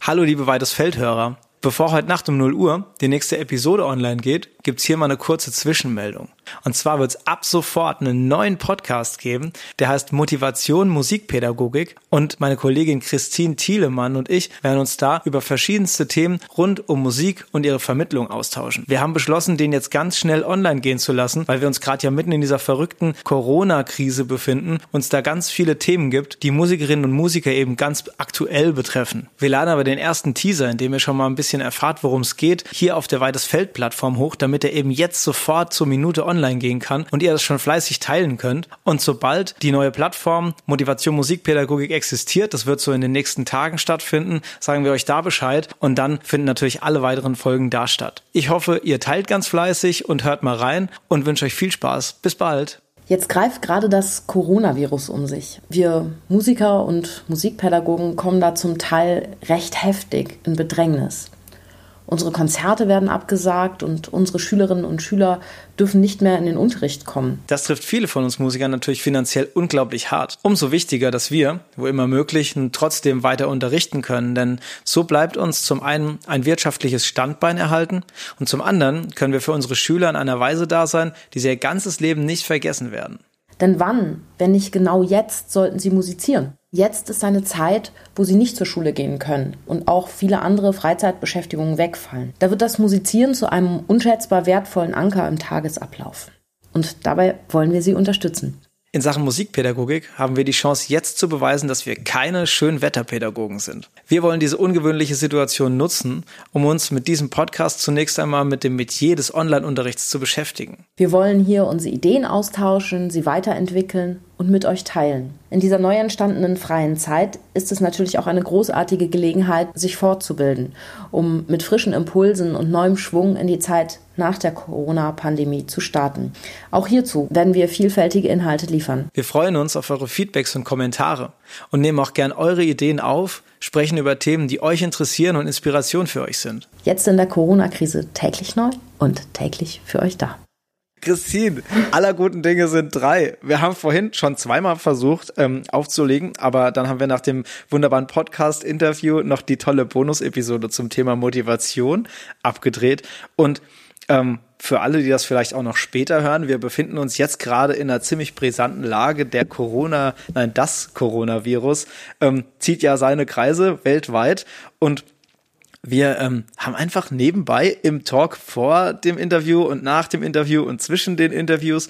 Hallo liebe Weites Feldhörer. Bevor heute Nacht um 0 Uhr die nächste Episode online geht, gibt's hier mal eine kurze Zwischenmeldung. Und zwar wird's ab sofort einen neuen Podcast geben, der heißt Motivation Musikpädagogik und meine Kollegin Christine Thielemann und ich werden uns da über verschiedenste Themen rund um Musik und ihre Vermittlung austauschen. Wir haben beschlossen, den jetzt ganz schnell online gehen zu lassen, weil wir uns gerade ja mitten in dieser verrückten Corona-Krise befinden, uns da ganz viele Themen gibt, die Musikerinnen und Musiker eben ganz aktuell betreffen. Wir laden aber den ersten Teaser, in dem ihr schon mal ein bisschen erfahrt, worum es geht, hier auf der Weites Feld Plattform hoch, damit er eben jetzt sofort zur Minute online gehen kann und ihr das schon fleißig teilen könnt. Und sobald die neue Plattform Motivation Musikpädagogik existiert, das wird so in den nächsten Tagen stattfinden, sagen wir euch da Bescheid und dann finden natürlich alle weiteren Folgen da statt. Ich hoffe, ihr teilt ganz fleißig und hört mal rein und wünsche euch viel Spaß. Bis bald. Jetzt greift gerade das Coronavirus um sich. Wir Musiker und Musikpädagogen kommen da zum Teil recht heftig in Bedrängnis. Unsere Konzerte werden abgesagt und unsere Schülerinnen und Schüler dürfen nicht mehr in den Unterricht kommen. Das trifft viele von uns Musikern natürlich finanziell unglaublich hart. Umso wichtiger, dass wir, wo immer möglich, trotzdem weiter unterrichten können, denn so bleibt uns zum einen ein wirtschaftliches Standbein erhalten und zum anderen können wir für unsere Schüler in einer Weise da sein, die sie ihr ganzes Leben nicht vergessen werden. Denn wann, wenn nicht genau jetzt, sollten sie musizieren? Jetzt ist eine Zeit, wo sie nicht zur Schule gehen können und auch viele andere Freizeitbeschäftigungen wegfallen. Da wird das Musizieren zu einem unschätzbar wertvollen Anker im Tagesablauf. Und dabei wollen wir sie unterstützen. In Sachen Musikpädagogik haben wir die Chance, jetzt zu beweisen, dass wir keine Schönwetterpädagogen sind. Wir wollen diese ungewöhnliche Situation nutzen, um uns mit diesem Podcast zunächst einmal mit dem Metier des Online-Unterrichts zu beschäftigen. Wir wollen hier unsere Ideen austauschen, sie weiterentwickeln und mit euch teilen. In dieser neu entstandenen freien Zeit ist es natürlich auch eine großartige Gelegenheit, sich fortzubilden, um mit frischen Impulsen und neuem Schwung in die Zeit nach der Corona-Pandemie zu starten. Auch hierzu werden wir vielfältige Inhalte liefern. Wir freuen uns auf eure Feedbacks und Kommentare und nehmen auch gern eure Ideen auf, sprechen über Themen, die euch interessieren und Inspiration für euch sind. Jetzt in der Corona-Krise täglich neu und täglich für euch da. Christine, aller guten Dinge sind drei. Wir haben vorhin schon zweimal versucht ähm, aufzulegen, aber dann haben wir nach dem wunderbaren Podcast-Interview noch die tolle Bonus-Episode zum Thema Motivation abgedreht. Und ähm, für alle, die das vielleicht auch noch später hören, wir befinden uns jetzt gerade in einer ziemlich brisanten Lage. Der Corona, nein, das Coronavirus ähm, zieht ja seine Kreise weltweit und wir ähm, haben einfach nebenbei im Talk vor dem Interview und nach dem Interview und zwischen den Interviews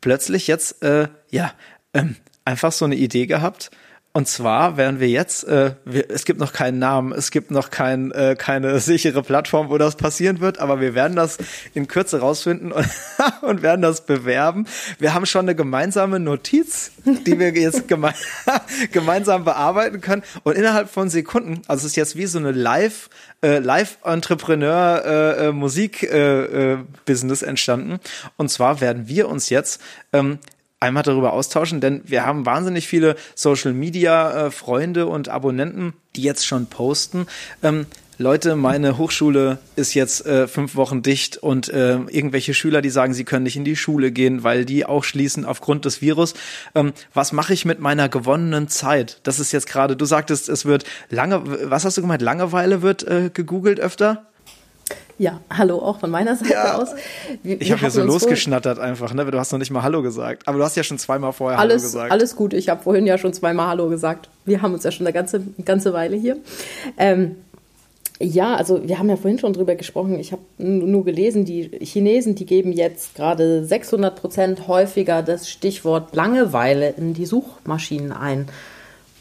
plötzlich jetzt äh, ja ähm, einfach so eine Idee gehabt und zwar werden wir jetzt, äh, wir, es gibt noch keinen Namen, es gibt noch kein, äh, keine sichere Plattform, wo das passieren wird, aber wir werden das in Kürze rausfinden und, und werden das bewerben. Wir haben schon eine gemeinsame Notiz, die wir jetzt geme gemeinsam bearbeiten können und innerhalb von Sekunden, also es ist jetzt wie so eine Live, äh, Live-Entrepreneur äh, äh, äh, äh, Business entstanden. Und zwar werden wir uns jetzt ähm, einmal darüber austauschen, denn wir haben wahnsinnig viele Social Media äh, Freunde und Abonnenten, die jetzt schon posten. Ähm, Leute, meine Hochschule ist jetzt äh, fünf Wochen dicht und äh, irgendwelche Schüler, die sagen, sie können nicht in die Schule gehen, weil die auch schließen aufgrund des Virus. Ähm, was mache ich mit meiner gewonnenen Zeit? Das ist jetzt gerade, du sagtest, es wird lange, was hast du gemeint? Langeweile wird äh, gegoogelt öfter? Ja, hallo auch von meiner Seite ja. aus. Wir, ich habe hier so losgeschnattert einfach, ne? Du hast noch nicht mal Hallo gesagt. Aber du hast ja schon zweimal vorher alles, Hallo gesagt. Alles gut, ich habe vorhin ja schon zweimal Hallo gesagt. Wir haben uns ja schon eine ganze, ganze Weile hier. Ähm, ja, also wir haben ja vorhin schon drüber gesprochen. Ich habe nur gelesen, die Chinesen, die geben jetzt gerade 600 Prozent häufiger das Stichwort Langeweile in die Suchmaschinen ein.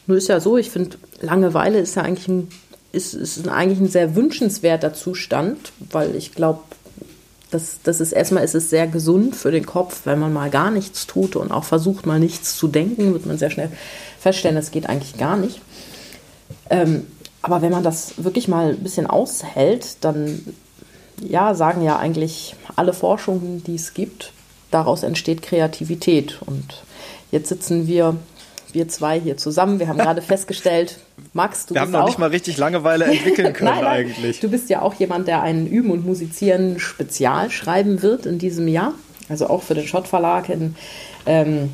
Nur ist ja so, ich finde, Langeweile ist ja eigentlich ein ist, ist eigentlich ein sehr wünschenswerter Zustand, weil ich glaube, das, das ist erstmal ist es sehr gesund für den Kopf, wenn man mal gar nichts tut und auch versucht, mal nichts zu denken, wird man sehr schnell feststellen, das geht eigentlich gar nicht. Ähm, aber wenn man das wirklich mal ein bisschen aushält, dann ja, sagen ja eigentlich alle Forschungen, die es gibt, daraus entsteht Kreativität. Und jetzt sitzen wir wir zwei hier zusammen. Wir haben gerade festgestellt, Max, du Wir haben noch auch, nicht mal richtig Langeweile entwickeln können nein, nein, eigentlich. Du bist ja auch jemand, der einen Üben und Musizieren Spezial schreiben wird in diesem Jahr. Also auch für den Schott Verlag in, ähm,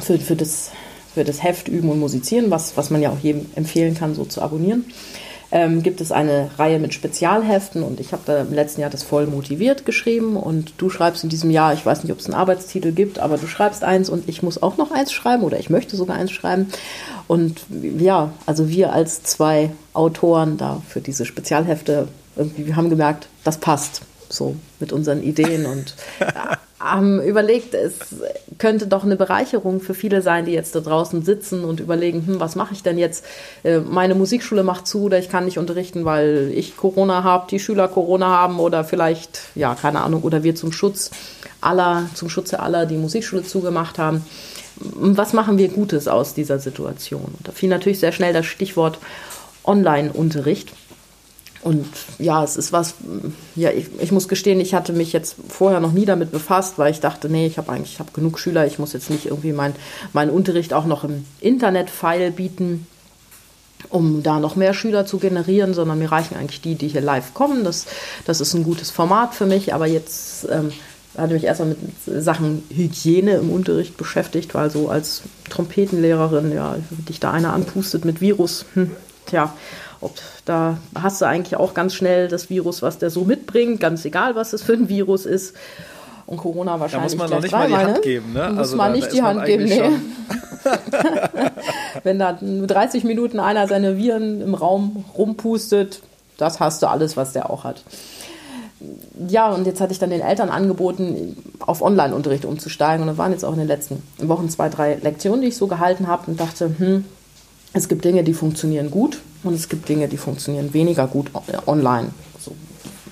für, für, das, für das Heft Üben und Musizieren, was, was man ja auch jedem empfehlen kann, so zu abonnieren. Ähm, gibt es eine Reihe mit Spezialheften und ich habe da im letzten Jahr das voll motiviert geschrieben und du schreibst in diesem Jahr, ich weiß nicht, ob es einen Arbeitstitel gibt, aber du schreibst eins und ich muss auch noch eins schreiben oder ich möchte sogar eins schreiben. Und ja, also wir als zwei Autoren da für diese Spezialhefte, irgendwie, wir haben gemerkt, das passt so mit unseren Ideen und haben überlegt, es könnte doch eine Bereicherung für viele sein, die jetzt da draußen sitzen und überlegen, hm, was mache ich denn jetzt? Äh, meine Musikschule macht zu oder ich kann nicht unterrichten, weil ich Corona habe, die Schüler Corona haben oder vielleicht, ja, keine Ahnung, oder wir zum Schutz aller, zum Schutze aller die Musikschule zugemacht haben. Was machen wir Gutes aus dieser Situation? Da fiel natürlich sehr schnell das Stichwort Online-Unterricht. Und ja, es ist was, ja, ich, ich, muss gestehen, ich hatte mich jetzt vorher noch nie damit befasst, weil ich dachte, nee, ich habe eigentlich ich hab genug Schüler, ich muss jetzt nicht irgendwie meinen mein Unterricht auch noch im Internet-File bieten, um da noch mehr Schüler zu generieren, sondern mir reichen eigentlich die, die hier live kommen. Das, das ist ein gutes Format für mich, aber jetzt ähm, hatte mich erstmal mit Sachen Hygiene im Unterricht beschäftigt, weil so als Trompetenlehrerin, ja, dich da einer anpustet mit Virus, hm, tja, ob da hast du eigentlich auch ganz schnell das Virus, was der so mitbringt, ganz egal, was es für ein Virus ist. Und Corona wahrscheinlich. Da muss man noch nicht mal die Hand ne? geben, ne? Muss also man da, nicht da die Hand geben, nee. Wenn da 30 Minuten einer seine Viren im Raum rumpustet, das hast du alles, was der auch hat. Ja, und jetzt hatte ich dann den Eltern angeboten, auf Online-Unterricht umzusteigen. Und da waren jetzt auch in den letzten Wochen zwei, drei Lektionen, die ich so gehalten habe und dachte, hm, es gibt Dinge, die funktionieren gut und es gibt Dinge, die funktionieren weniger gut online. So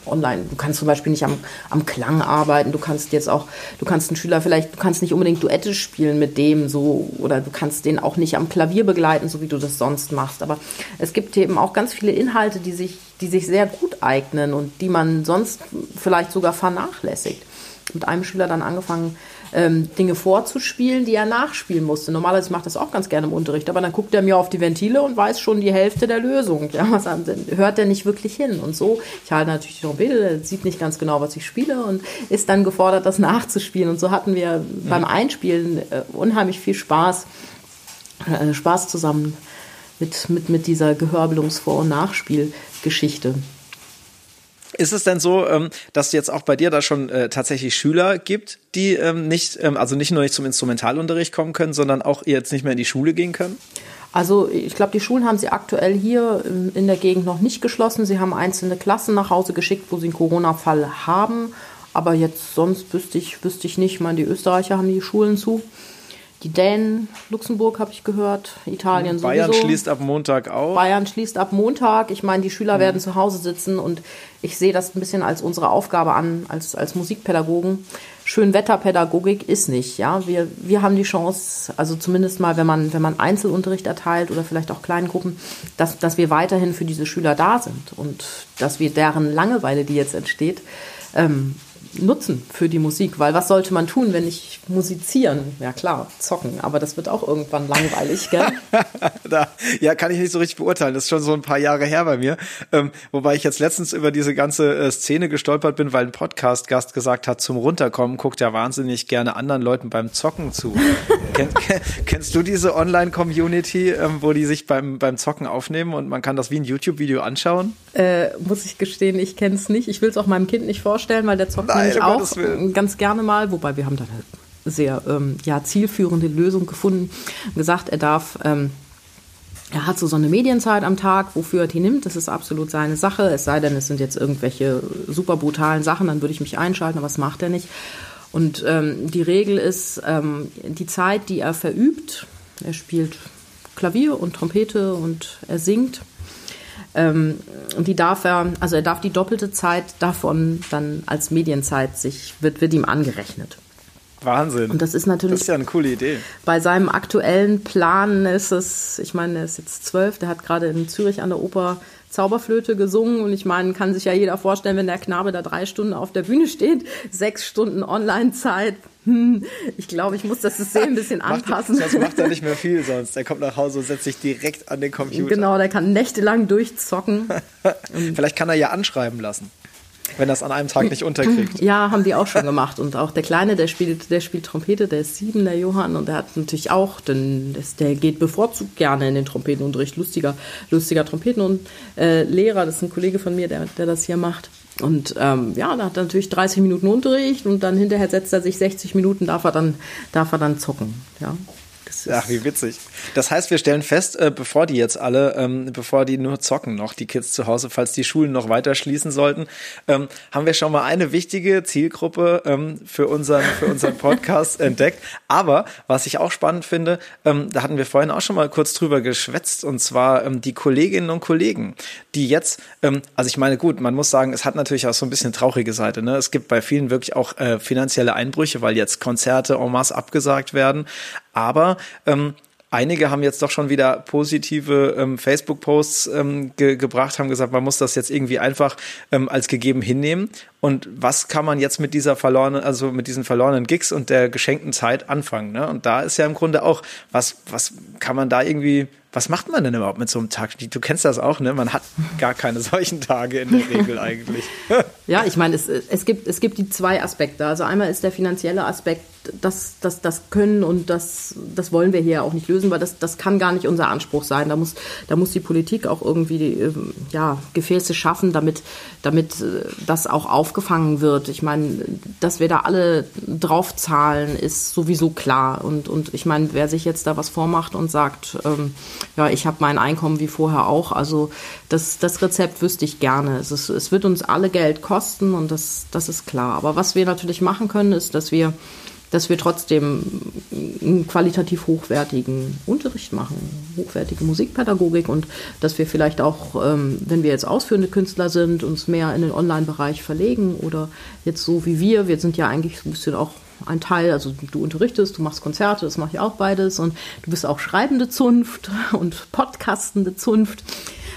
online. Du kannst zum Beispiel nicht am, am Klang arbeiten. Du kannst jetzt auch, du kannst einen Schüler vielleicht, du kannst nicht unbedingt Duette spielen mit dem so oder du kannst den auch nicht am Klavier begleiten, so wie du das sonst machst. Aber es gibt eben auch ganz viele Inhalte, die sich, die sich sehr gut eignen und die man sonst vielleicht sogar vernachlässigt. Mit einem Schüler dann angefangen, ähm, Dinge vorzuspielen, die er nachspielen musste. Normalerweise macht das auch ganz gerne im Unterricht, aber dann guckt er mir auf die Ventile und weiß schon die Hälfte der Lösung. Ja, was hört er nicht wirklich hin. Und so, ich halte natürlich die Trompete, der sieht nicht ganz genau, was ich spiele und ist dann gefordert, das nachzuspielen. Und so hatten wir mhm. beim Einspielen äh, unheimlich viel Spaß, äh, Spaß zusammen mit, mit, mit dieser Gehörbelungsvor- und Nachspielgeschichte. Ist es denn so, ähm, dass jetzt auch bei dir da schon äh, tatsächlich Schüler gibt, die ähm, nicht, ähm, also nicht nur nicht zum Instrumentalunterricht kommen können, sondern auch jetzt nicht mehr in die Schule gehen können? Also ich glaube, die Schulen haben sie aktuell hier in der Gegend noch nicht geschlossen. Sie haben einzelne Klassen nach Hause geschickt, wo sie einen Corona-Fall haben. Aber jetzt sonst wüsste ich, wüsste ich nicht. Ich meine, die Österreicher haben die Schulen zu. Die Dänen, Luxemburg habe ich gehört, Italien Bayern sowieso. Bayern schließt ab Montag auch. Bayern schließt ab Montag. Ich meine, die Schüler mhm. werden zu Hause sitzen und ich sehe das ein bisschen als unsere Aufgabe an, als, als Musikpädagogen. Schönwetterpädagogik ist nicht, ja. Wir, wir haben die Chance, also zumindest mal, wenn man, wenn man Einzelunterricht erteilt oder vielleicht auch kleinen Gruppen, dass, dass wir weiterhin für diese Schüler da sind und dass wir deren Langeweile, die jetzt entsteht, ähm, nutzen für die Musik, weil was sollte man tun, wenn nicht musizieren? Ja klar, zocken, aber das wird auch irgendwann langweilig, gell? da, ja, kann ich nicht so richtig beurteilen. Das ist schon so ein paar Jahre her bei mir. Ähm, wobei ich jetzt letztens über diese ganze äh, Szene gestolpert bin, weil ein Podcast-Gast gesagt hat, zum Runterkommen guckt ja wahnsinnig gerne anderen Leuten beim Zocken zu. Ken, kennst du diese Online-Community, ähm, wo die sich beim, beim Zocken aufnehmen und man kann das wie ein YouTube-Video anschauen? Äh, muss ich gestehen, ich kenne es nicht. Ich will es auch meinem Kind nicht vorstellen, weil der zockt nämlich auch ganz gerne mal, wobei wir haben da eine sehr ähm, ja, zielführende Lösung gefunden. Gesagt, er darf ähm, er hat so, so eine Medienzeit am Tag, wofür er die nimmt. Das ist absolut seine Sache. Es sei denn, es sind jetzt irgendwelche super brutalen Sachen, dann würde ich mich einschalten, aber das macht er nicht. Und ähm, die Regel ist, ähm, die Zeit, die er verübt, er spielt Klavier und Trompete und er singt, ähm, die darf er, also er darf die doppelte Zeit davon dann als Medienzeit sich, wird, wird ihm angerechnet. Wahnsinn. Und das ist natürlich. Das ist ja eine coole Idee. Bei seinem aktuellen Plan ist es, ich meine, er ist jetzt zwölf, der hat gerade in Zürich an der Oper Zauberflöte gesungen und ich meine, kann sich ja jeder vorstellen, wenn der Knabe da drei Stunden auf der Bühne steht, sechs Stunden Online-Zeit. Hm, ich glaube, ich muss das System ein bisschen anpassen. Das macht er nicht mehr viel sonst. Er kommt nach Hause und setzt sich direkt an den Computer. Genau, der kann nächtelang durchzocken. Vielleicht kann er ja anschreiben lassen. Wenn das an einem Tag nicht unterkriegt. Ja, haben die auch schon gemacht. Und auch der Kleine, der spielt, der spielt Trompete, der ist sieben, der Johann, und der hat natürlich auch, denn der geht bevorzugt gerne in den Trompetenunterricht. Lustiger, lustiger Trompetenlehrer, äh, das ist ein Kollege von mir, der, der das hier macht. Und ähm, ja, da hat er natürlich 30 Minuten Unterricht und dann hinterher setzt er sich 60 Minuten, darf er dann, darf er dann zocken. Ja. Ach, wie witzig. Das heißt, wir stellen fest, äh, bevor die jetzt alle, ähm, bevor die nur zocken noch, die Kids zu Hause, falls die Schulen noch weiter schließen sollten, ähm, haben wir schon mal eine wichtige Zielgruppe ähm, für unseren, für unseren Podcast entdeckt. Aber was ich auch spannend finde, ähm, da hatten wir vorhin auch schon mal kurz drüber geschwätzt, und zwar ähm, die Kolleginnen und Kollegen, die jetzt, ähm, also ich meine, gut, man muss sagen, es hat natürlich auch so ein bisschen traurige Seite. Ne? Es gibt bei vielen wirklich auch äh, finanzielle Einbrüche, weil jetzt Konzerte en masse abgesagt werden. Aber ähm, Einige haben jetzt doch schon wieder positive ähm, Facebook-Posts ähm, ge gebracht, haben gesagt, man muss das jetzt irgendwie einfach ähm, als gegeben hinnehmen. Und was kann man jetzt mit dieser verlorenen, also mit diesen verlorenen Gigs und der geschenkten Zeit anfangen? Ne? Und da ist ja im Grunde auch, was, was kann man da irgendwie was macht man denn überhaupt mit so einem Tag? Du kennst das auch, ne? Man hat gar keine solchen Tage in der Regel eigentlich. ja, ich meine, es, es, gibt, es gibt die zwei Aspekte. Also einmal ist der finanzielle Aspekt, das, das, das können und das, das wollen wir hier auch nicht lösen, weil das, das kann gar nicht unser Anspruch sein. Da muss, da muss die Politik auch irgendwie die, ähm, ja, Gefäße schaffen, damit, damit äh, das auch aufgefangen wird. Ich meine, dass wir da alle draufzahlen, ist sowieso klar. Und, und ich meine, wer sich jetzt da was vormacht und sagt, ähm, ja, ich habe mein Einkommen wie vorher auch. Also das, das Rezept wüsste ich gerne. Es, ist, es wird uns alle Geld kosten und das, das ist klar. Aber was wir natürlich machen können, ist, dass wir dass wir trotzdem einen qualitativ hochwertigen Unterricht machen, hochwertige Musikpädagogik und dass wir vielleicht auch, ähm, wenn wir jetzt ausführende Künstler sind, uns mehr in den Online-Bereich verlegen oder jetzt so wie wir, wir sind ja eigentlich so ein bisschen auch ein Teil, also du unterrichtest, du machst Konzerte, das mache ich auch beides und du bist auch schreibende Zunft und podcastende Zunft,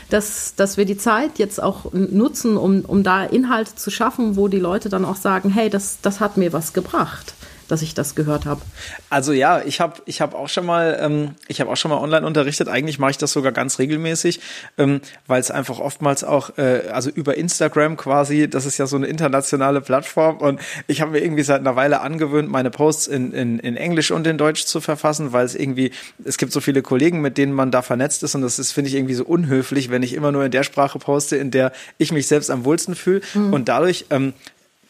dass, dass wir die Zeit jetzt auch nutzen, um, um da Inhalte zu schaffen, wo die Leute dann auch sagen, hey, das, das hat mir was gebracht dass ich das gehört habe. Also ja, ich habe ich hab auch schon mal, ähm, ich habe auch schon mal online unterrichtet. Eigentlich mache ich das sogar ganz regelmäßig, ähm, weil es einfach oftmals auch, äh, also über Instagram quasi, das ist ja so eine internationale Plattform und ich habe mir irgendwie seit einer Weile angewöhnt, meine Posts in, in, in Englisch und in Deutsch zu verfassen, weil es irgendwie, es gibt so viele Kollegen, mit denen man da vernetzt ist und das ist, finde ich, irgendwie so unhöflich, wenn ich immer nur in der Sprache poste, in der ich mich selbst am wohlsten fühle. Mhm. Und dadurch ähm,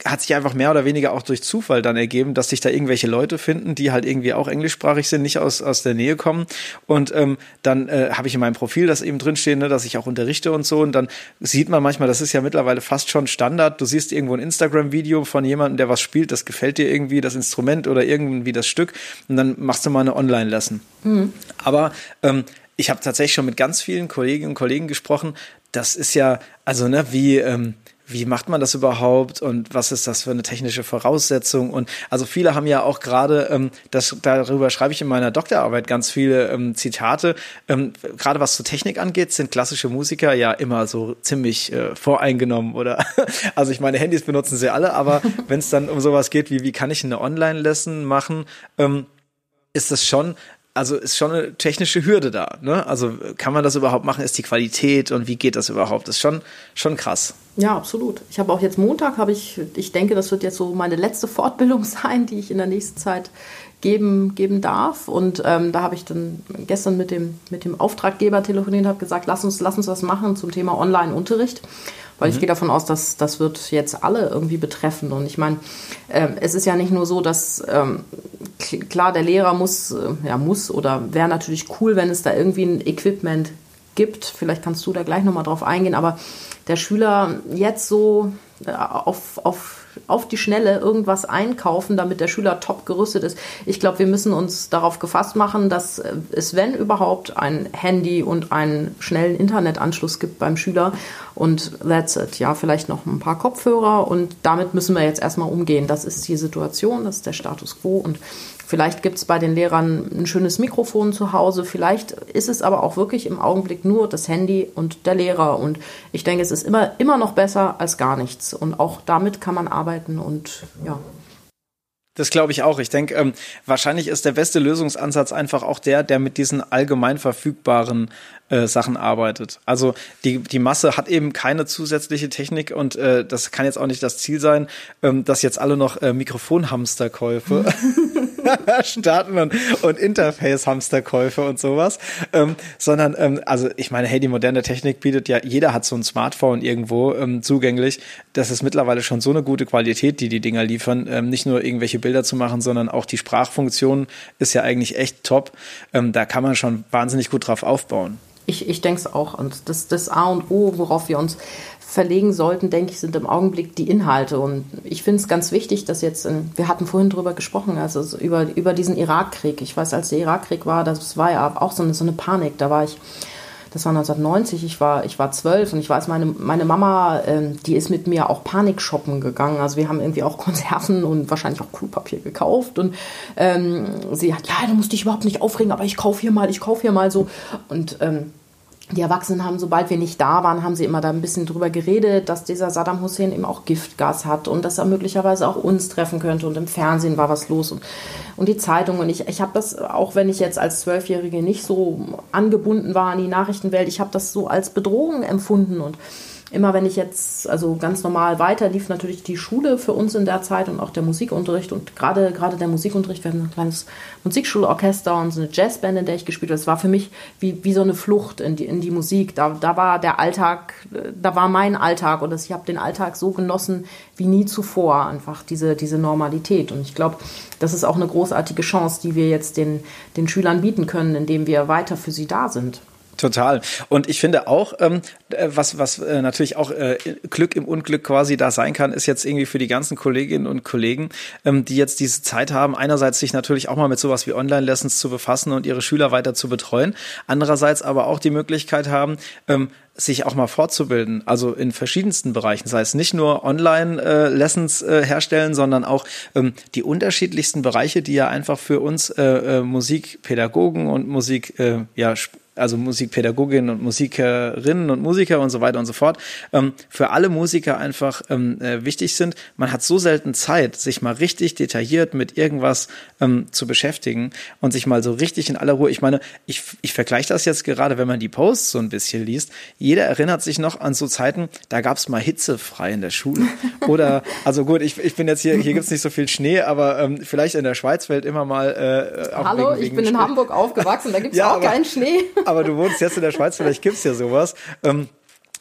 hat sich einfach mehr oder weniger auch durch Zufall dann ergeben, dass sich da irgendwelche Leute finden, die halt irgendwie auch englischsprachig sind, nicht aus, aus der Nähe kommen. Und ähm, dann äh, habe ich in meinem Profil das eben drinstehen, ne, dass ich auch unterrichte und so. Und dann sieht man manchmal, das ist ja mittlerweile fast schon Standard. Du siehst irgendwo ein Instagram-Video von jemandem, der was spielt, das gefällt dir irgendwie, das Instrument oder irgendwie das Stück. Und dann machst du mal eine Online-Lesson. Mhm. Aber ähm, ich habe tatsächlich schon mit ganz vielen Kolleginnen und Kollegen gesprochen. Das ist ja, also ne, wie ähm, wie macht man das überhaupt und was ist das für eine technische Voraussetzung? Und also viele haben ja auch gerade, ähm, das, darüber schreibe ich in meiner Doktorarbeit ganz viele ähm, Zitate, ähm, gerade was zur Technik angeht, sind klassische Musiker ja immer so ziemlich äh, voreingenommen oder also ich meine, Handys benutzen sie alle, aber wenn es dann um sowas geht wie, wie kann ich eine Online-Lesson machen, ähm, ist das schon also ist schon eine technische Hürde da. Ne? Also kann man das überhaupt machen? Ist die Qualität und wie geht das überhaupt? Das ist schon, schon krass. Ja, absolut. Ich habe auch jetzt Montag, habe ich, ich denke, das wird jetzt so meine letzte Fortbildung sein, die ich in der nächsten Zeit geben, geben darf. Und ähm, da habe ich dann gestern mit dem, mit dem Auftraggeber telefoniert und habe gesagt, lass uns, lass uns was machen zum Thema Online-Unterricht. Weil mhm. ich gehe davon aus, dass das wird jetzt alle irgendwie betreffen. Und ich meine, äh, es ist ja nicht nur so, dass ähm, klar, der Lehrer muss, äh, ja, muss oder wäre natürlich cool, wenn es da irgendwie ein Equipment gibt. Vielleicht kannst du da gleich nochmal drauf eingehen, aber der Schüler jetzt so äh, auf, auf auf die Schnelle irgendwas einkaufen, damit der Schüler top gerüstet ist. Ich glaube, wir müssen uns darauf gefasst machen, dass es, wenn überhaupt, ein Handy und einen schnellen Internetanschluss gibt beim Schüler. Und that's it. Ja, vielleicht noch ein paar Kopfhörer und damit müssen wir jetzt erstmal umgehen. Das ist die Situation, das ist der Status quo und Vielleicht gibt es bei den Lehrern ein schönes Mikrofon zu Hause. Vielleicht ist es aber auch wirklich im Augenblick nur das Handy und der Lehrer. Und ich denke, es ist immer, immer noch besser als gar nichts. Und auch damit kann man arbeiten und ja. Das glaube ich auch. Ich denke, ähm, wahrscheinlich ist der beste Lösungsansatz einfach auch der, der mit diesen allgemein verfügbaren äh, Sachen arbeitet. Also die, die Masse hat eben keine zusätzliche Technik und äh, das kann jetzt auch nicht das Ziel sein, ähm, dass jetzt alle noch äh, Mikrofonhamsterkäufe starten und, und Interface-Hamsterkäufe und sowas, ähm, sondern ähm, also ich meine, hey, die moderne Technik bietet ja, jeder hat so ein Smartphone irgendwo ähm, zugänglich. Das ist mittlerweile schon so eine gute Qualität, die die Dinger liefern, ähm, nicht nur irgendwelche Bilder zu machen, sondern auch die Sprachfunktion ist ja eigentlich echt top. Ähm, da kann man schon wahnsinnig gut drauf aufbauen. Ich, ich denke es auch. Und das, das A und O, worauf wir uns verlegen sollten, denke ich, sind im Augenblick die Inhalte. Und ich finde es ganz wichtig, dass jetzt, wir hatten vorhin drüber gesprochen, also über, über diesen Irakkrieg. Ich weiß, als der Irakkrieg war, das war ja auch so eine, so eine Panik. Da war ich das war 1990, ich war, ich war zwölf und ich weiß, meine, meine Mama, ähm, die ist mit mir auch Panik shoppen gegangen. Also wir haben irgendwie auch Konserven und wahrscheinlich auch Klopapier gekauft. Und ähm, sie hat, ja, du musst dich überhaupt nicht aufregen, aber ich kaufe hier mal, ich kaufe hier mal so. Und ähm, die Erwachsenen haben, sobald wir nicht da waren, haben sie immer da ein bisschen drüber geredet, dass dieser Saddam Hussein eben auch Giftgas hat und dass er möglicherweise auch uns treffen könnte. Und im Fernsehen war was los und, und die Zeitung. Und ich, ich habe das, auch wenn ich jetzt als Zwölfjährige nicht so angebunden war an die Nachrichtenwelt, ich habe das so als Bedrohung empfunden. Und immer wenn ich jetzt, also ganz normal weiter, lief natürlich die Schule für uns in der Zeit und auch der Musikunterricht und gerade, gerade der Musikunterricht, wir hatten ein kleines Musikschulorchester und so eine Jazzband, in der ich gespielt habe. Das war für mich wie, wie so eine Flucht in die, in die Musik. Da, da war der Alltag, da war mein Alltag und das, ich habe den Alltag so genossen wie nie zuvor, einfach diese, diese Normalität. Und ich glaube, das ist auch eine großartige Chance, die wir jetzt den, den Schülern bieten können, indem wir weiter für sie da sind. Total. Und ich finde auch, ähm, äh, was, was äh, natürlich auch äh, Glück im Unglück quasi da sein kann, ist jetzt irgendwie für die ganzen Kolleginnen und Kollegen, ähm, die jetzt diese Zeit haben, einerseits sich natürlich auch mal mit sowas wie Online-Lessons zu befassen und ihre Schüler weiter zu betreuen, andererseits aber auch die Möglichkeit haben, ähm, sich auch mal fortzubilden, also in verschiedensten Bereichen, sei es nicht nur Online-Lessons äh, äh, herstellen, sondern auch ähm, die unterschiedlichsten Bereiche, die ja einfach für uns Musikpädagogen und Musik, ja, also Musikpädagoginnen und Musikerinnen und Musiker und so weiter und so fort, ähm, für alle Musiker einfach ähm, äh, wichtig sind. Man hat so selten Zeit, sich mal richtig detailliert mit irgendwas ähm, zu beschäftigen und sich mal so richtig in aller Ruhe. Ich meine, ich, ich vergleiche das jetzt gerade, wenn man die Posts so ein bisschen liest. Jeder erinnert sich noch an so Zeiten, da gab es mal hitzefrei in der Schule. Oder, also gut, ich, ich bin jetzt hier, hier gibt es nicht so viel Schnee, aber ähm, vielleicht in der Schweiz fällt immer mal. Äh, Hallo, wegen, ich bin Schnee. in Hamburg aufgewachsen, da gibt es ja, auch aber, keinen Schnee aber du wohnst jetzt in der Schweiz, vielleicht gibt's ja sowas. Ähm,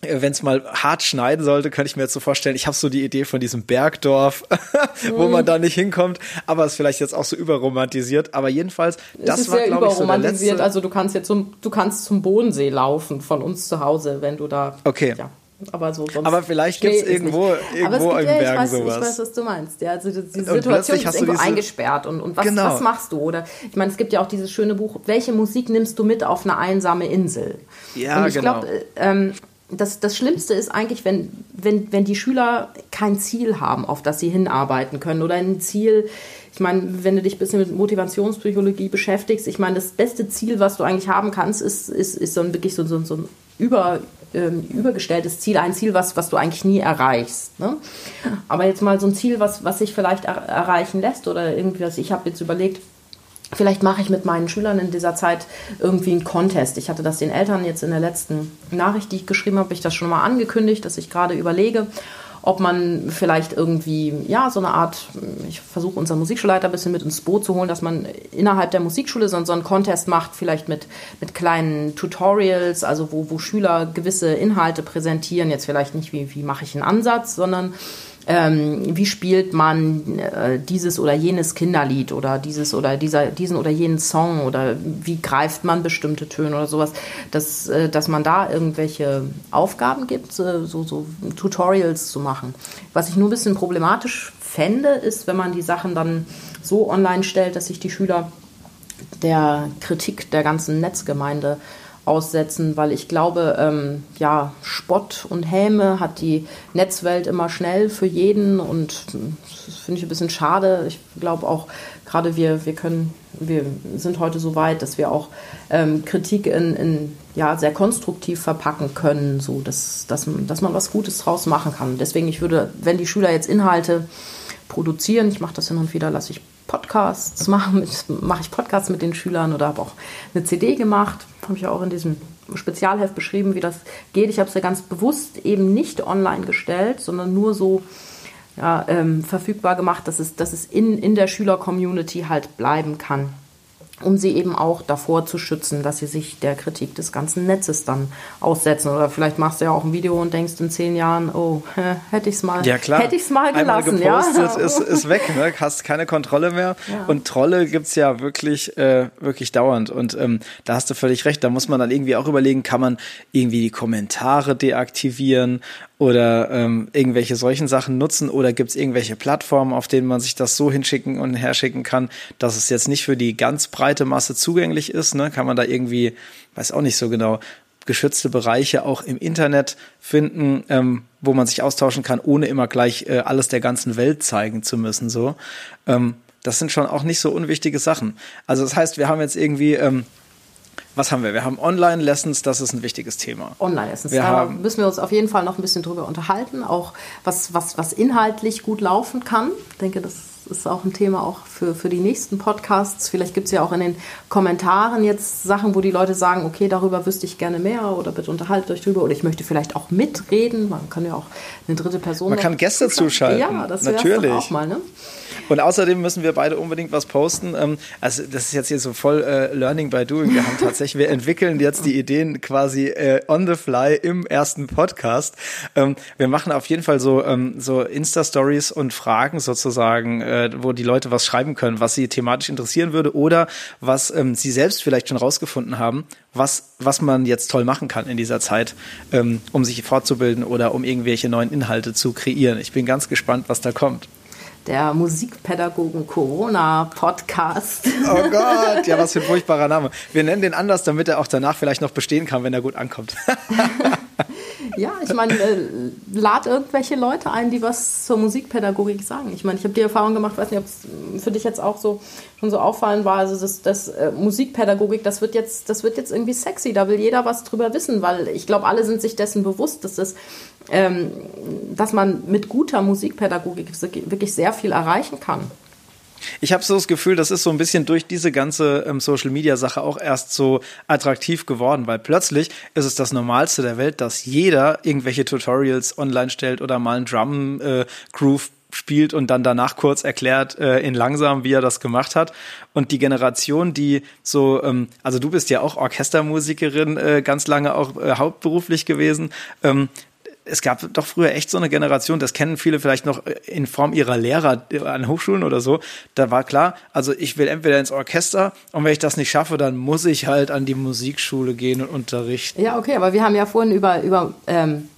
wenn es mal hart schneiden sollte, könnte ich mir jetzt so vorstellen, ich habe so die Idee von diesem Bergdorf, wo man da nicht hinkommt, aber es ist vielleicht jetzt auch so überromantisiert, aber jedenfalls, das ist war glaube ich so der letzte also du kannst jetzt zum du kannst zum Bodensee laufen von uns zu Hause, wenn du da Okay. Ja. Aber, so sonst aber vielleicht gibt es irgendwo, irgendwo im Berg weiß, sowas. Ich weiß, was du meinst. Ja, also die Situation ist irgendwo eingesperrt. Und, und was, genau. was machst du? Oder ich meine, es gibt ja auch dieses schöne Buch, welche Musik nimmst du mit auf eine einsame Insel? Ja, und ich genau. glaube, ähm, das, das Schlimmste ist eigentlich, wenn, wenn, wenn die Schüler kein Ziel haben, auf das sie hinarbeiten können oder ein Ziel, ich meine, wenn du dich ein bisschen mit Motivationspsychologie beschäftigst, ich meine, das beste Ziel, was du eigentlich haben kannst, ist, ist, ist so ein, wirklich so, so, so ein über, ähm, übergestelltes Ziel, ein Ziel, was, was du eigentlich nie erreichst. Ne? Aber jetzt mal so ein Ziel, was, was sich vielleicht er erreichen lässt oder irgendwie, was ich habe jetzt überlegt, Vielleicht mache ich mit meinen Schülern in dieser Zeit irgendwie einen Contest. Ich hatte das den Eltern jetzt in der letzten Nachricht, die ich geschrieben habe, ich das schon mal angekündigt, dass ich gerade überlege, ob man vielleicht irgendwie, ja, so eine Art, ich versuche unseren Musikschulleiter ein bisschen mit ins Boot zu holen, dass man innerhalb der Musikschule so, so einen Contest macht, vielleicht mit, mit kleinen Tutorials, also wo, wo Schüler gewisse Inhalte präsentieren, jetzt vielleicht nicht, wie, wie mache ich einen Ansatz, sondern ähm, wie spielt man äh, dieses oder jenes Kinderlied oder dieses oder dieser, diesen oder jenen Song oder wie greift man bestimmte Töne oder sowas, dass, äh, dass man da irgendwelche Aufgaben gibt, äh, so, so Tutorials zu machen. Was ich nur ein bisschen problematisch fände, ist, wenn man die Sachen dann so online stellt, dass sich die Schüler der Kritik der ganzen Netzgemeinde aussetzen, weil ich glaube, ähm, ja, Spott und Häme hat die Netzwelt immer schnell für jeden und das finde ich ein bisschen schade. Ich glaube auch, gerade wir, wir können, wir sind heute so weit, dass wir auch ähm, Kritik in, in, ja, sehr konstruktiv verpacken können, so dass, dass, dass man was Gutes draus machen kann. Deswegen, ich würde, wenn die Schüler jetzt Inhalte produzieren, ich mache das hin und wieder, lasse ich Podcasts mache. Mache ich Podcasts mit den Schülern oder habe auch eine CD gemacht. Habe ich auch in diesem Spezialheft beschrieben, wie das geht. Ich habe es ja ganz bewusst eben nicht online gestellt, sondern nur so ja, ähm, verfügbar gemacht, dass es, dass es in, in der Schüler-Community halt bleiben kann um sie eben auch davor zu schützen, dass sie sich der Kritik des ganzen Netzes dann aussetzen. Oder vielleicht machst du ja auch ein Video und denkst in zehn Jahren, oh, hätte ich es mal, ja, klar. hätte ich's mal gelassen. Einmal gepostet, ja? ist, ist weg, ne? hast keine Kontrolle mehr. Ja. Und Trolle gibt's ja wirklich, äh, wirklich dauernd. Und ähm, da hast du völlig recht. Da muss man dann irgendwie auch überlegen, kann man irgendwie die Kommentare deaktivieren oder ähm, irgendwelche solchen Sachen nutzen oder gibt es irgendwelche Plattformen, auf denen man sich das so hinschicken und herschicken kann, dass es jetzt nicht für die ganz breite Masse zugänglich ist. Ne? Kann man da irgendwie, weiß auch nicht so genau, geschützte Bereiche auch im Internet finden, ähm, wo man sich austauschen kann, ohne immer gleich äh, alles der ganzen Welt zeigen zu müssen. So, ähm, das sind schon auch nicht so unwichtige Sachen. Also das heißt, wir haben jetzt irgendwie ähm, was haben wir? Wir haben Online-Lessons, das ist ein wichtiges Thema. Online-Lessons, da haben, müssen wir uns auf jeden Fall noch ein bisschen drüber unterhalten, auch was, was, was inhaltlich gut laufen kann. Ich denke, das ist auch ein Thema auch für, für die nächsten Podcasts. Vielleicht gibt es ja auch in den Kommentaren jetzt Sachen, wo die Leute sagen, okay, darüber wüsste ich gerne mehr oder bitte unterhaltet euch drüber oder ich möchte vielleicht auch mitreden. Man kann ja auch eine dritte Person. Man kann Gäste zuschalten. Ja, das wäre auch mal, ne? Und außerdem müssen wir beide unbedingt was posten. Ähm, also das ist jetzt hier so voll äh, Learning by Doing. Wir haben tatsächlich, wir entwickeln jetzt die Ideen quasi äh, on the fly im ersten Podcast. Ähm, wir machen auf jeden Fall so, ähm, so Insta-Stories und Fragen sozusagen, äh, wo die Leute was schreiben können, was sie thematisch interessieren würde oder was ähm, sie selbst vielleicht schon rausgefunden haben, was, was man jetzt toll machen kann in dieser Zeit, ähm, um sich fortzubilden oder um irgendwelche neuen Inhalte zu kreieren. Ich bin ganz gespannt, was da kommt der Musikpädagogen Corona Podcast. Oh Gott, ja, was für ein furchtbarer Name. Wir nennen den anders, damit er auch danach vielleicht noch bestehen kann, wenn er gut ankommt. ja, ich meine, äh, lad irgendwelche Leute ein, die was zur Musikpädagogik sagen. Ich meine, ich habe die Erfahrung gemacht, weiß nicht, ob es für dich jetzt auch so schon so auffallend war, also das, das äh, Musikpädagogik, das wird jetzt, das wird jetzt irgendwie sexy, da will jeder was drüber wissen, weil ich glaube, alle sind sich dessen bewusst, dass das ähm, dass man mit guter Musikpädagogik wirklich sehr viel erreichen kann. Ich habe so das Gefühl, das ist so ein bisschen durch diese ganze ähm, Social Media Sache auch erst so attraktiv geworden, weil plötzlich ist es das Normalste der Welt, dass jeder irgendwelche Tutorials online stellt oder mal einen Drum äh, spielt und dann danach kurz erklärt äh, in langsam, wie er das gemacht hat. Und die Generation, die so, ähm, also du bist ja auch Orchestermusikerin, äh, ganz lange auch äh, hauptberuflich gewesen. Ähm, es gab doch früher echt so eine Generation, das kennen viele vielleicht noch in Form ihrer Lehrer an Hochschulen oder so. Da war klar, also ich will entweder ins Orchester und wenn ich das nicht schaffe, dann muss ich halt an die Musikschule gehen und unterrichten. Ja, okay, aber wir haben ja vorhin über, über ähm,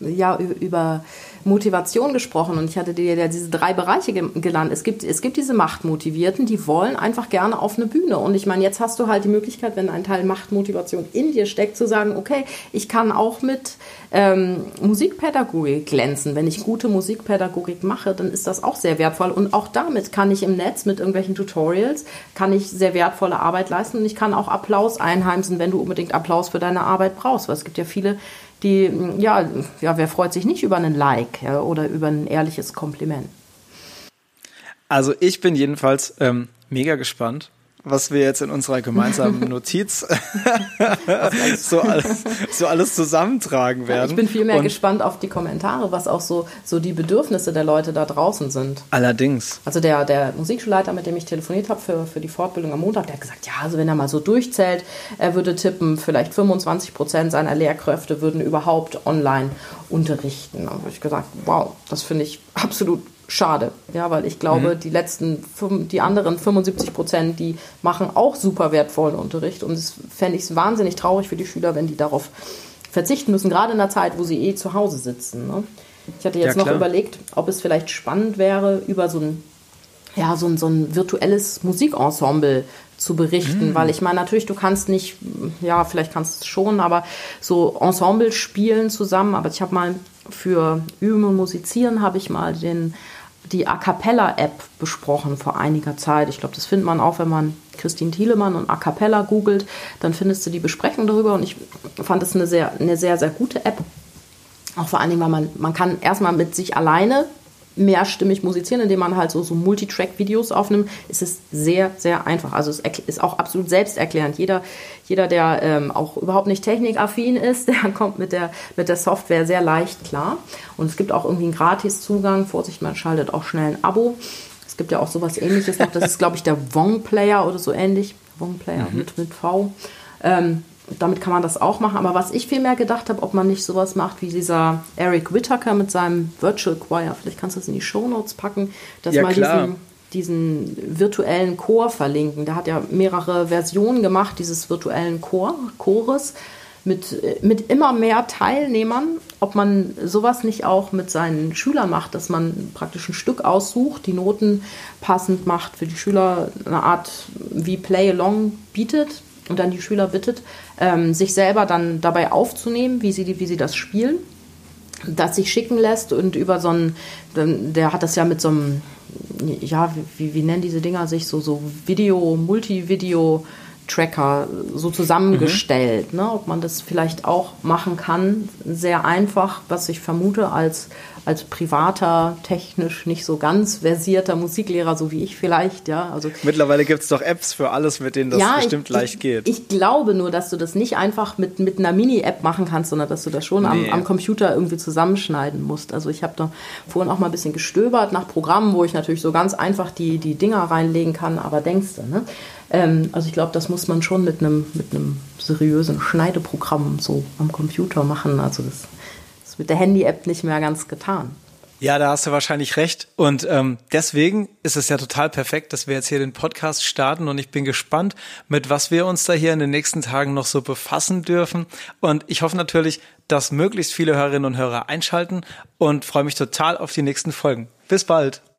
ja, über Motivation gesprochen und ich hatte dir ja diese drei Bereiche genannt. Es gibt, es gibt diese Machtmotivierten, die wollen einfach gerne auf eine Bühne. Und ich meine, jetzt hast du halt die Möglichkeit, wenn ein Teil Machtmotivation in dir steckt, zu sagen, okay, ich kann auch mit ähm, Musikpädagogik glänzen. Wenn ich gute Musikpädagogik mache, dann ist das auch sehr wertvoll. Und auch damit kann ich im Netz mit irgendwelchen Tutorials, kann ich sehr wertvolle Arbeit leisten und ich kann auch Applaus einheimsen, wenn du unbedingt Applaus für deine Arbeit brauchst. Weil es gibt ja viele die, ja, ja, wer freut sich nicht über einen Like ja, oder über ein ehrliches Kompliment? Also ich bin jedenfalls ähm, mega gespannt, was wir jetzt in unserer gemeinsamen Notiz so, alles, so alles zusammentragen werden. Ich bin vielmehr Und gespannt auf die Kommentare, was auch so, so die Bedürfnisse der Leute da draußen sind. Allerdings. Also der, der Musikschulleiter, mit dem ich telefoniert habe für, für die Fortbildung am Montag, der hat gesagt, ja, also wenn er mal so durchzählt, er würde tippen, vielleicht 25 Prozent seiner Lehrkräfte würden überhaupt online unterrichten. Da habe ich gesagt, wow, das finde ich absolut schade. Ja, weil ich glaube, mhm. die letzten, die anderen 75 Prozent, die machen auch super wertvollen Unterricht. Und es fände ich wahnsinnig traurig für die Schüler, wenn die darauf verzichten müssen, gerade in der Zeit, wo sie eh zu Hause sitzen. Ne? Ich hatte jetzt ja, noch überlegt, ob es vielleicht spannend wäre, über so ein, ja, so ein, so ein virtuelles Musikensemble zu berichten, mhm. weil ich meine, natürlich, du kannst nicht, ja, vielleicht kannst du es schon, aber so Ensemble spielen zusammen, aber ich habe mal für Üben und Musizieren habe ich mal den die A Cappella-App besprochen vor einiger Zeit. Ich glaube, das findet man auch, wenn man Christine Thielemann und A Cappella googelt, dann findest du die Besprechung darüber und ich fand es eine sehr, eine sehr, sehr gute App. Auch vor allen Dingen, weil man, man kann erstmal mit sich alleine mehrstimmig musizieren, indem man halt so, so Multitrack-Videos aufnimmt, ist es sehr, sehr einfach. Also es ist auch absolut selbsterklärend. Jeder, jeder der ähm, auch überhaupt nicht technikaffin ist, der kommt mit der, mit der Software sehr leicht klar. Und es gibt auch irgendwie einen Gratis-Zugang. Vorsicht, man schaltet auch schnell ein Abo. Es gibt ja auch sowas ähnliches noch. Das ist, glaube ich, der Wong-Player oder so ähnlich. Wong-Player mhm. mit, mit V. Ähm, damit kann man das auch machen. Aber was ich viel mehr gedacht habe, ob man nicht sowas macht wie dieser Eric Whittaker mit seinem Virtual Choir. Vielleicht kannst du das in die Show Notes packen, dass ja, mal diesen, diesen virtuellen Chor verlinken. Der hat ja mehrere Versionen gemacht, dieses virtuellen Chor, Chores mit, mit immer mehr Teilnehmern, ob man sowas nicht auch mit seinen Schülern macht, dass man praktisch ein Stück aussucht, die Noten passend macht, für die Schüler eine Art wie Play-Along bietet und dann die Schüler bittet, ähm, sich selber dann dabei aufzunehmen, wie sie, wie sie das spielen, das sich schicken lässt und über so einen, der hat das ja mit so einem, ja, wie, wie nennen diese Dinger sich, so, so Video, Multivideo, Tracker so zusammengestellt. Mhm. Ne? Ob man das vielleicht auch machen kann, sehr einfach, was ich vermute als als privater, technisch nicht so ganz versierter Musiklehrer, so wie ich vielleicht, ja. Also Mittlerweile gibt es doch Apps für alles, mit denen das ja, bestimmt ich, leicht geht. Ich glaube nur, dass du das nicht einfach mit, mit einer Mini-App machen kannst, sondern dass du das schon nee. am, am Computer irgendwie zusammenschneiden musst. Also ich habe da vorhin auch mal ein bisschen gestöbert nach Programmen, wo ich natürlich so ganz einfach die, die Dinger reinlegen kann, aber denkst du, ne? Ähm, also ich glaube, das muss man schon mit einem mit einem seriösen Schneideprogramm so am Computer machen. Also das mit der Handy-App nicht mehr ganz getan. Ja, da hast du wahrscheinlich recht. Und ähm, deswegen ist es ja total perfekt, dass wir jetzt hier den Podcast starten. Und ich bin gespannt, mit was wir uns da hier in den nächsten Tagen noch so befassen dürfen. Und ich hoffe natürlich, dass möglichst viele Hörerinnen und Hörer einschalten und freue mich total auf die nächsten Folgen. Bis bald.